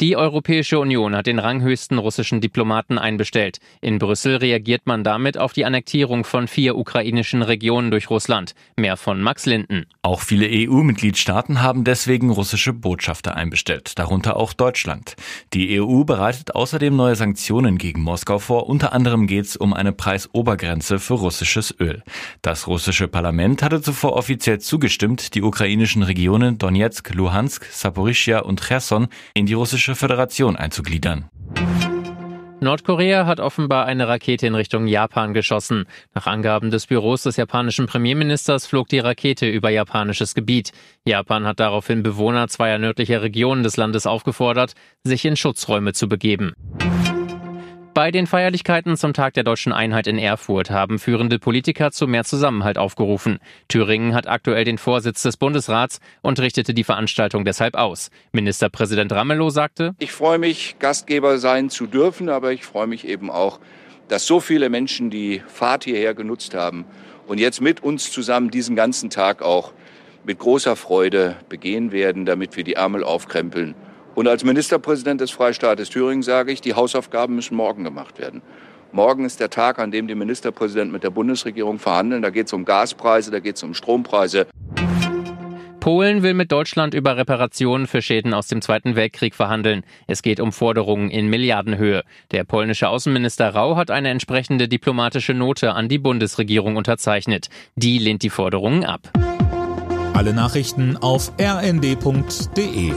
Die Europäische Union hat den ranghöchsten russischen Diplomaten einbestellt. In Brüssel reagiert man damit auf die Annektierung von vier ukrainischen Regionen durch Russland. Mehr von Max Linden. Auch viele EU-Mitgliedstaaten haben deswegen russische Botschafter einbestellt, darunter auch Deutschland. Die EU bereitet außerdem neue Sanktionen gegen Moskau vor. Unter anderem geht es um eine Preisobergrenze für russisches Öl. Das russische Parlament hatte zuvor offiziell zugestimmt, die ukrainischen Regionen Donetsk, Luhansk, Saporischia und Cherson in die russische Russische Föderation einzugliedern. Nordkorea hat offenbar eine Rakete in Richtung Japan geschossen. Nach Angaben des Büros des japanischen Premierministers flog die Rakete über japanisches Gebiet. Japan hat daraufhin Bewohner zweier nördlicher Regionen des Landes aufgefordert, sich in Schutzräume zu begeben. Bei den Feierlichkeiten zum Tag der deutschen Einheit in Erfurt haben führende Politiker zu mehr Zusammenhalt aufgerufen. Thüringen hat aktuell den Vorsitz des Bundesrats und richtete die Veranstaltung deshalb aus. Ministerpräsident Ramelow sagte, Ich freue mich, Gastgeber sein zu dürfen, aber ich freue mich eben auch, dass so viele Menschen die Fahrt hierher genutzt haben und jetzt mit uns zusammen diesen ganzen Tag auch mit großer Freude begehen werden, damit wir die Ärmel aufkrempeln und als Ministerpräsident des Freistaates Thüringen sage ich, die Hausaufgaben müssen morgen gemacht werden. Morgen ist der Tag, an dem die Ministerpräsidenten mit der Bundesregierung verhandeln. Da geht es um Gaspreise, da geht es um Strompreise. Polen will mit Deutschland über Reparationen für Schäden aus dem Zweiten Weltkrieg verhandeln. Es geht um Forderungen in Milliardenhöhe. Der polnische Außenminister Rau hat eine entsprechende diplomatische Note an die Bundesregierung unterzeichnet. Die lehnt die Forderungen ab. Alle Nachrichten auf rnd.de